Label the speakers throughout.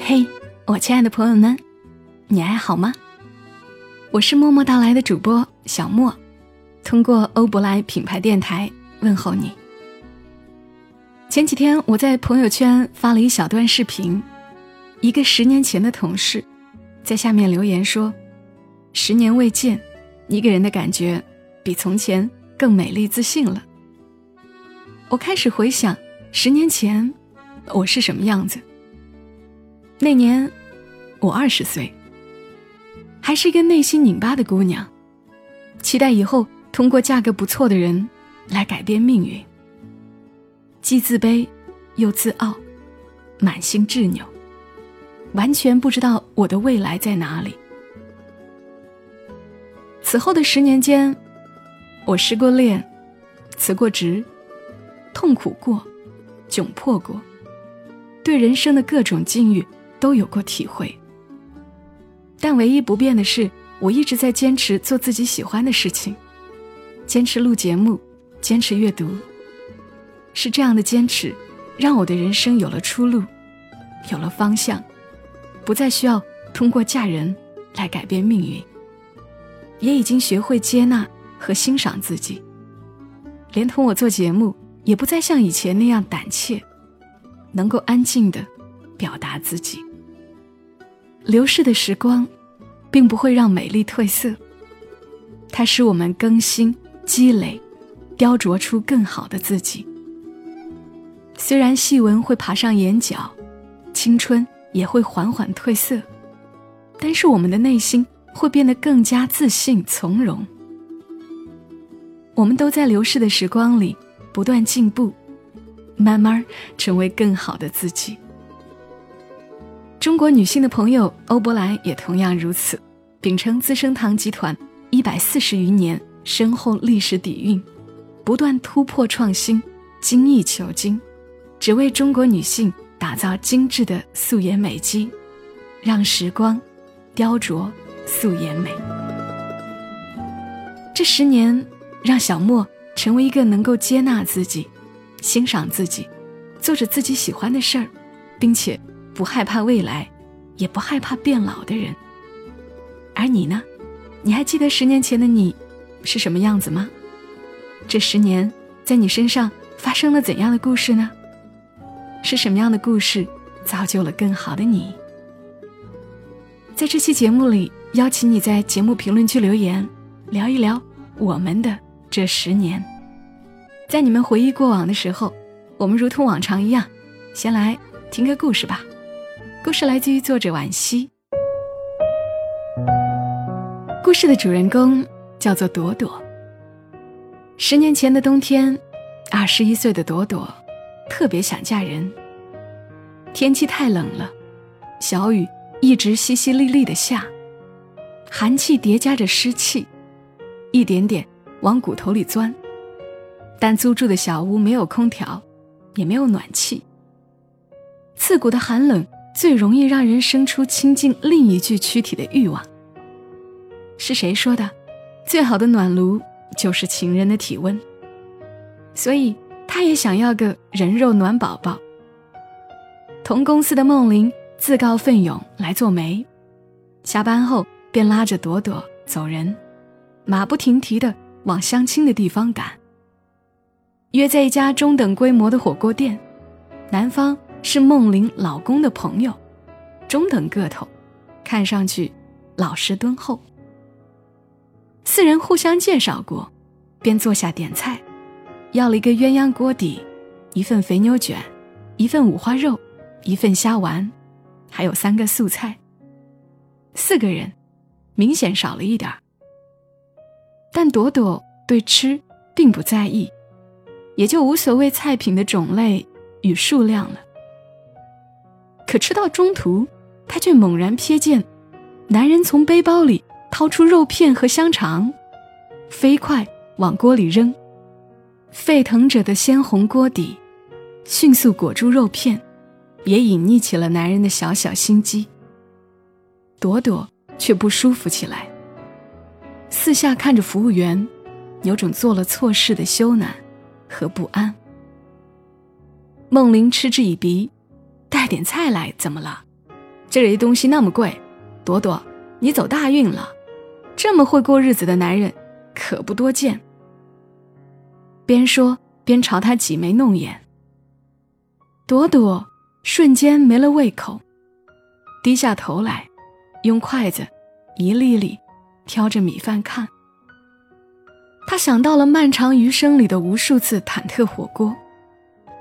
Speaker 1: 嘿，我亲爱的朋友们，你还好吗？我是默默到来的主播小莫，通过欧博莱品牌电台问候你。前几天我在朋友圈发了一小段视频，一个十年前的同事在下面留言说：“十年未见，你给人的感觉比从前更美丽自信了。”我开始回想十年前我是什么样子。那年我二十岁，还是一个内心拧巴的姑娘，期待以后通过嫁个不错的人来改变命运。既自卑，又自傲，满心执拗，完全不知道我的未来在哪里。此后的十年间，我失过恋，辞过职，痛苦过，窘迫过，对人生的各种境遇都有过体会。但唯一不变的是，我一直在坚持做自己喜欢的事情，坚持录节目，坚持阅读。是这样的坚持，让我的人生有了出路，有了方向，不再需要通过嫁人来改变命运。也已经学会接纳和欣赏自己，连同我做节目，也不再像以前那样胆怯，能够安静的表达自己。流逝的时光，并不会让美丽褪色，它使我们更新、积累、雕琢出更好的自己。虽然细纹会爬上眼角，青春也会缓缓褪色，但是我们的内心会变得更加自信从容。我们都在流逝的时光里不断进步，慢慢成为更好的自己。中国女性的朋友欧珀莱也同样如此，秉承资生堂集团一百四十余年深厚历史底蕴，不断突破创新，精益求精。只为中国女性打造精致的素颜美肌，让时光雕琢素颜美。这十年，让小莫成为一个能够接纳自己、欣赏自己、做着自己喜欢的事儿，并且不害怕未来，也不害怕变老的人。而你呢？你还记得十年前的你是什么样子吗？这十年，在你身上发生了怎样的故事呢？是什么样的故事造就了更好的你？在这期节目里，邀请你在节目评论区留言，聊一聊我们的这十年。在你们回忆过往的时候，我们如同往常一样，先来听个故事吧。故事来自于作者惋惜。故事的主人公叫做朵朵。十年前的冬天，二十一岁的朵朵。特别想嫁人。天气太冷了，小雨一直淅淅沥沥的下，寒气叠加着湿气，一点点往骨头里钻。但租住的小屋没有空调，也没有暖气。刺骨的寒冷最容易让人生出亲近另一具躯体的欲望。是谁说的？最好的暖炉就是情人的体温。所以。他也想要个人肉暖宝宝。同公司的梦玲自告奋勇来做媒，下班后便拉着朵朵走人，马不停蹄的往相亲的地方赶。约在一家中等规模的火锅店，男方是梦玲老公的朋友，中等个头，看上去老实敦厚。四人互相介绍过，便坐下点菜。要了一个鸳鸯锅底，一份肥牛卷，一份五花肉，一份虾丸，还有三个素菜。四个人，明显少了一点儿。但朵朵对吃并不在意，也就无所谓菜品的种类与数量了。可吃到中途，他却猛然瞥见，男人从背包里掏出肉片和香肠，飞快往锅里扔。沸腾着的鲜红锅底，迅速裹住肉片，也隐匿起了男人的小小心机。朵朵却不舒服起来，四下看着服务员，有种做了错事的羞赧和不安。孟玲嗤之以鼻：“带点菜来怎么了？这里东西那么贵，朵朵，你走大运了。这么会过日子的男人，可不多见。”边说边朝他挤眉弄眼。朵朵瞬间没了胃口，低下头来，用筷子一粒粒挑着米饭看。他想到了漫长余生里的无数次忐忑火锅，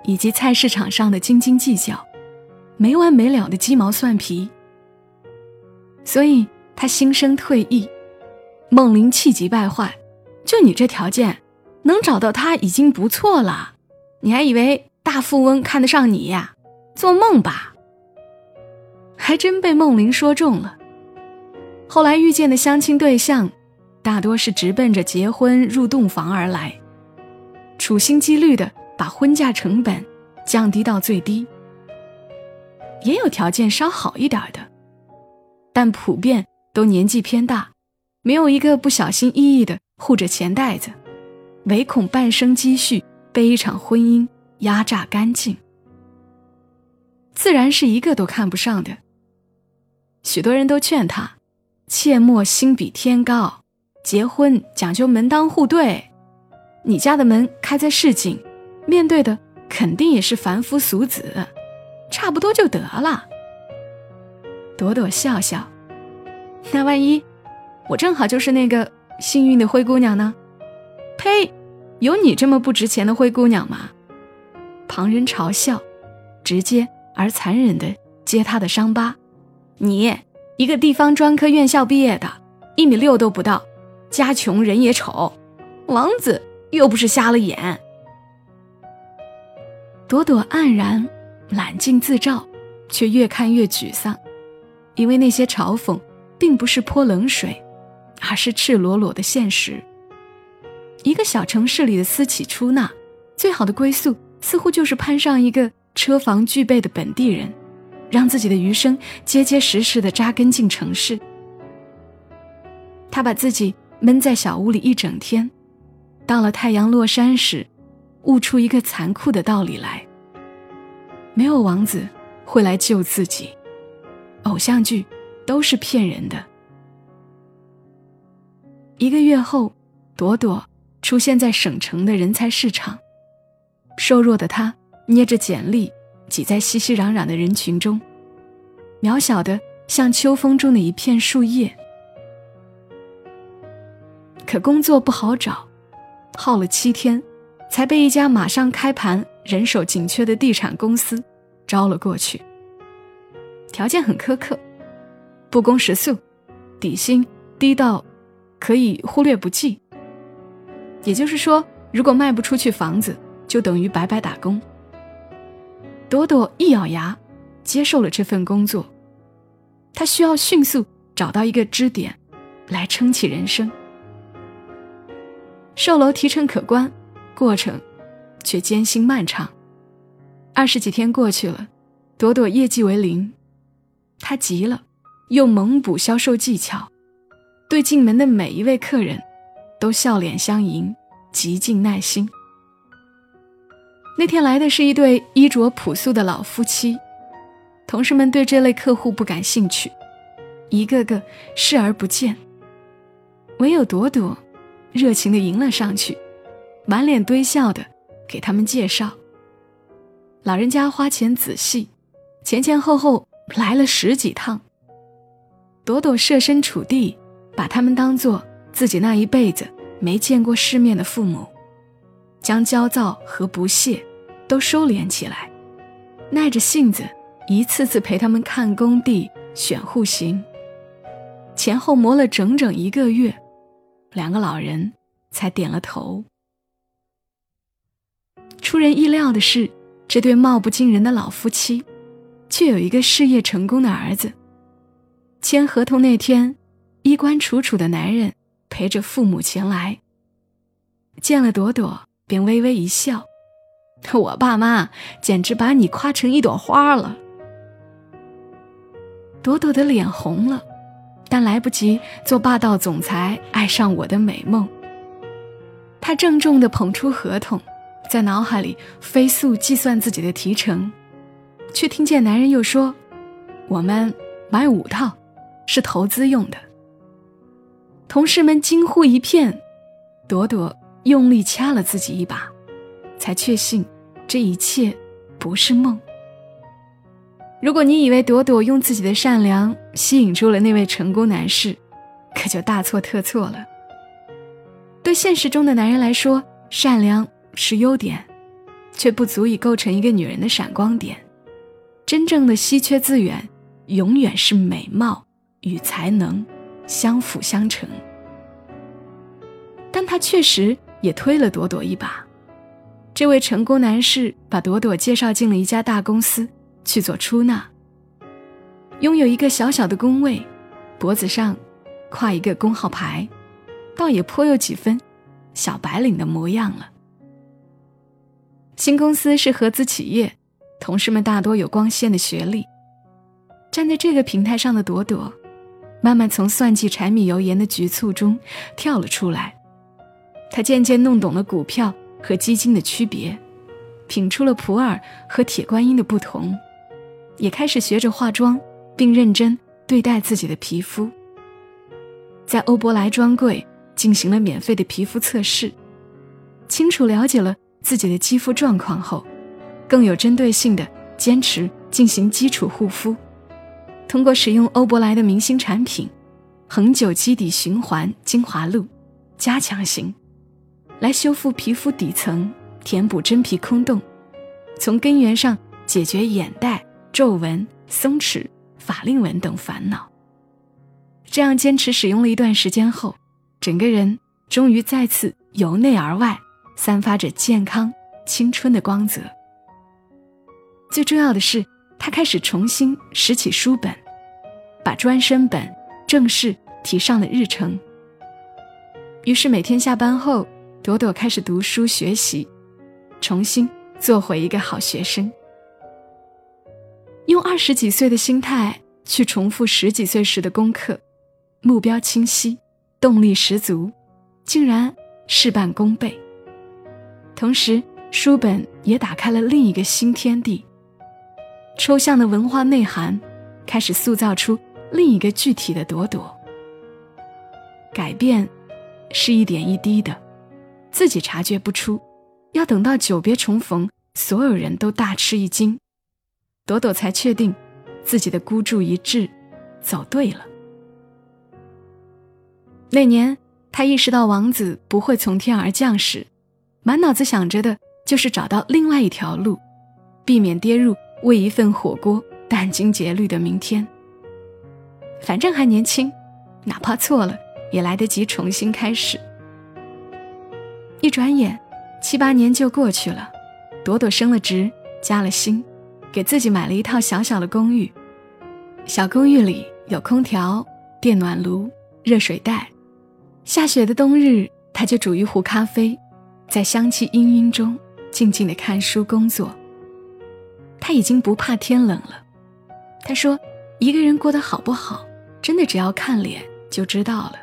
Speaker 1: 以及菜市场上的斤斤计较，没完没了的鸡毛蒜皮。所以他心生退意。孟玲气急败坏：“就你这条件，能找到他已经不错了，你还以为大富翁看得上你呀？做梦吧！”还真被孟玲说中了。后来遇见的相亲对象。大多是直奔着结婚入洞房而来，处心积虑的把婚嫁成本降低到最低。也有条件稍好一点的，但普遍都年纪偏大，没有一个不小心翼翼的护着钱袋子，唯恐半生积蓄被一场婚姻压榨干净。自然是一个都看不上的。许多人都劝他，切莫心比天高。结婚讲究门当户对，你家的门开在市井，面对的肯定也是凡夫俗子，差不多就得了。朵朵笑笑，那万一我正好就是那个幸运的灰姑娘呢？呸，有你这么不值钱的灰姑娘吗？旁人嘲笑，直接而残忍的揭他的伤疤。你一个地方专科院校毕业的，一米六都不到。家穷人也丑，王子又不是瞎了眼。朵朵黯然，揽镜自照，却越看越沮丧，因为那些嘲讽并不是泼冷水，而是赤裸裸的现实。一个小城市里的私企出纳，最好的归宿似乎就是攀上一个车房具备的本地人，让自己的余生结结实实的扎根进城市。他把自己。闷在小屋里一整天，到了太阳落山时，悟出一个残酷的道理来：没有王子会来救自己，偶像剧都是骗人的。一个月后，朵朵出现在省城的人才市场，瘦弱的她捏着简历，挤在熙熙攘攘的人群中，渺小的像秋风中的一片树叶。可工作不好找，耗了七天，才被一家马上开盘、人手紧缺的地产公司招了过去。条件很苛刻，不工时速，底薪低到可以忽略不计。也就是说，如果卖不出去房子，就等于白白打工。朵朵一咬牙，接受了这份工作。她需要迅速找到一个支点，来撑起人生。售楼提成可观，过程却艰辛漫长。二十几天过去了，朵朵业绩为零，他急了，又猛补销售技巧，对进门的每一位客人都笑脸相迎，极尽耐心。那天来的是一对衣着朴素的老夫妻，同事们对这类客户不感兴趣，一个个视而不见，唯有朵朵。热情的迎了上去，满脸堆笑的给他们介绍。老人家花钱仔细，前前后后来了十几趟。朵朵设身处地，把他们当做自己那一辈子没见过世面的父母，将焦躁和不屑都收敛起来，耐着性子一次次陪他们看工地、选户型。前后磨了整整一个月。两个老人才点了头。出人意料的是，这对貌不惊人的老夫妻，却有一个事业成功的儿子。签合同那天，衣冠楚楚的男人陪着父母前来，见了朵朵，便微微一笑：“我爸妈简直把你夸成一朵花了。”朵朵的脸红了。但来不及做霸道总裁爱上我的美梦。他郑重地捧出合同，在脑海里飞速计算自己的提成，却听见男人又说：“我们买五套，是投资用的。”同事们惊呼一片，朵朵用力掐了自己一把，才确信这一切不是梦。如果你以为朵朵用自己的善良吸引住了那位成功男士，可就大错特错了。对现实中的男人来说，善良是优点，却不足以构成一个女人的闪光点。真正的稀缺资源，永远是美貌与才能相辅相成。但他确实也推了朵朵一把。这位成功男士把朵朵介绍进了一家大公司去做出纳，拥有一个小小的工位，脖子上挎一个工号牌。倒也颇有几分小白领的模样了。新公司是合资企业，同事们大多有光鲜的学历。站在这个平台上的朵朵，慢慢从算计柴米油盐的局促中跳了出来。她渐渐弄懂了股票和基金的区别，品出了普洱和铁观音的不同，也开始学着化妆，并认真对待自己的皮肤。在欧珀莱专柜。进行了免费的皮肤测试，清楚了解了自己的肌肤状况后，更有针对性的坚持进行基础护肤。通过使用欧珀莱的明星产品——恒久肌底循环精华露加强型，来修复皮肤底层，填补真皮空洞，从根源上解决眼袋、皱纹、松弛、法令纹等烦恼。这样坚持使用了一段时间后。整个人终于再次由内而外散发着健康、青春的光泽。最重要的是，他开始重新拾起书本，把专升本正式提上了日程。于是每天下班后，朵朵开始读书学习，重新做回一个好学生。用二十几岁的心态去重复十几岁时的功课，目标清晰。动力十足，竟然事半功倍。同时，书本也打开了另一个新天地。抽象的文化内涵开始塑造出另一个具体的朵朵。改变是一点一滴的，自己察觉不出，要等到久别重逢，所有人都大吃一惊，朵朵才确定自己的孤注一掷走对了。那年，他意识到王子不会从天而降时，满脑子想着的就是找到另外一条路，避免跌入为一份火锅殚精竭虑的明天。反正还年轻，哪怕错了也来得及重新开始。一转眼，七八年就过去了，朵朵升了职，加了薪，给自己买了一套小小的公寓。小公寓里有空调、电暖炉、热水袋。下雪的冬日，他就煮一壶咖啡，在香气氤氲中静静的看书工作。他已经不怕天冷了。他说：“一个人过得好不好，真的只要看脸就知道了。”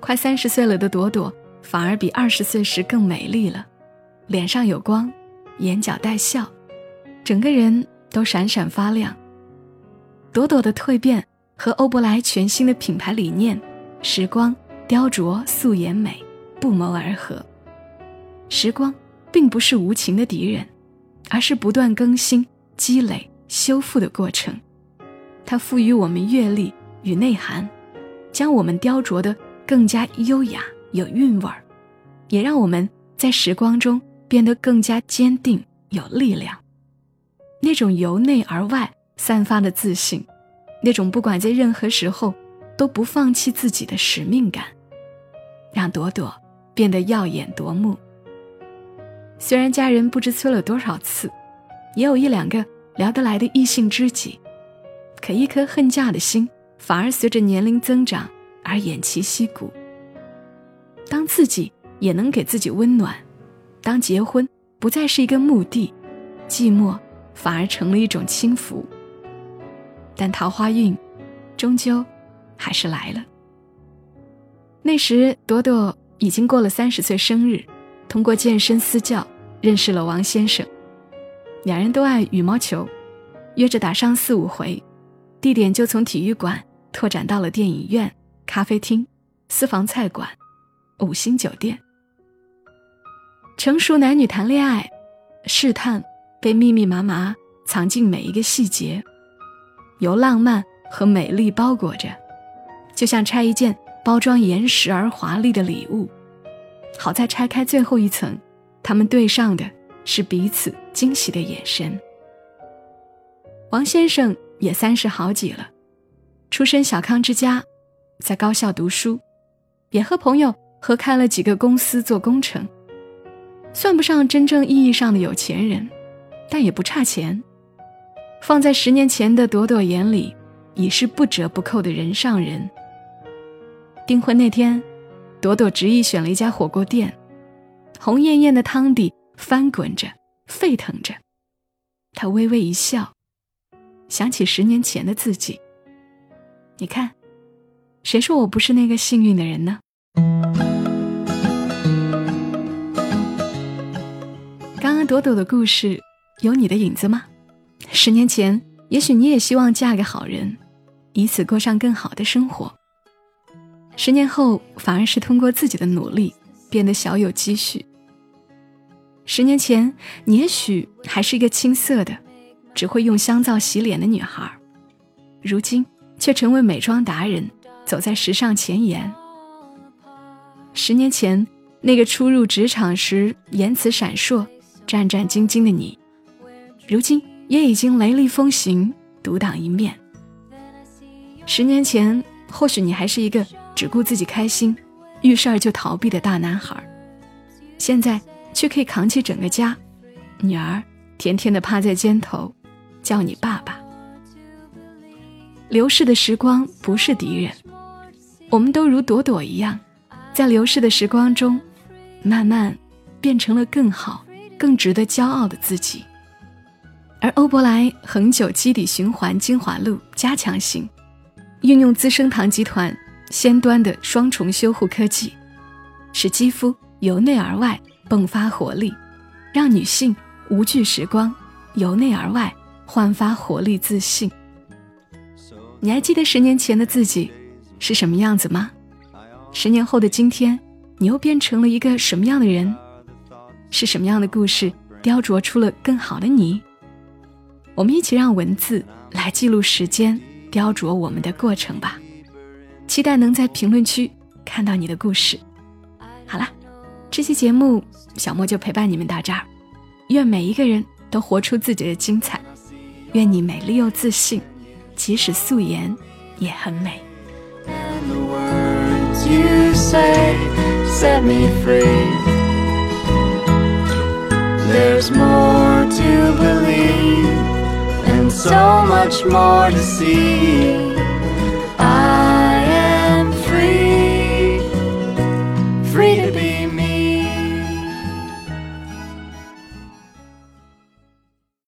Speaker 1: 快三十岁了的朵朵，反而比二十岁时更美丽了，脸上有光，眼角带笑，整个人都闪闪发亮。朵朵的蜕变和欧珀莱全新的品牌理念“时光”。雕琢素颜美，不谋而合。时光并不是无情的敌人，而是不断更新、积累、修复的过程。它赋予我们阅历与内涵，将我们雕琢的更加优雅有韵味儿，也让我们在时光中变得更加坚定有力量。那种由内而外散发的自信，那种不管在任何时候都不放弃自己的使命感。让朵朵变得耀眼夺目。虽然家人不知催了多少次，也有一两个聊得来的异性知己，可一颗恨嫁的心反而随着年龄增长而偃旗息鼓。当自己也能给自己温暖，当结婚不再是一个目的，寂寞反而成了一种轻浮。但桃花运，终究还是来了。那时，朵朵已经过了三十岁生日，通过健身私教，认识了王先生，两人都爱羽毛球，约着打上四五回，地点就从体育馆拓展到了电影院、咖啡厅、私房菜馆、五星酒店。成熟男女谈恋爱，试探被密密麻麻藏进每一个细节，由浪漫和美丽包裹着，就像拆一件包装严实而华丽的礼物。好在拆开最后一层，他们对上的是彼此惊喜的眼神。王先生也三十好几了，出身小康之家，在高校读书，也和朋友合开了几个公司做工程。算不上真正意义上的有钱人，但也不差钱。放在十年前的朵朵眼里，已是不折不扣的人上人。订婚那天，朵朵执意选了一家火锅店，红艳艳的汤底翻滚着，沸腾着。她微微一笑，想起十年前的自己。你看，谁说我不是那个幸运的人呢？刚刚朵朵的故事有你的影子吗？十年前，也许你也希望嫁个好人，以此过上更好的生活。十年后，反而是通过自己的努力变得小有积蓄。十年前，你也许还是一个青涩的、只会用香皂洗脸的女孩，如今却成为美妆达人，走在时尚前沿。十年前，那个初入职场时言辞闪烁。战战兢兢的你，如今也已经雷厉风行，独当一面。十年前，或许你还是一个只顾自己开心、遇事儿就逃避的大男孩，现在却可以扛起整个家，女儿甜甜的趴在肩头，叫你爸爸。流逝的时光不是敌人，我们都如朵朵一样，在流逝的时光中，慢慢变成了更好。更值得骄傲的自己，而欧珀莱恒久基底循环精华露加强型，运用资生堂集团先端的双重修护科技，使肌肤由内而外迸发活力，让女性无惧时光，由内而外焕发活力自信。你还记得十年前的自己是什么样子吗？十年后的今天，你又变成了一个什么样的人？是什么样的故事雕琢出了更好的你？我们一起让文字来记录时间，雕琢我们的过程吧。期待能在评论区看到你的故事。好了，这期节目小莫就陪伴你们到这儿。愿每一个人都活出自己的精彩，愿你美丽又自信，即使素颜也很美。There's more to believe and so much more to see.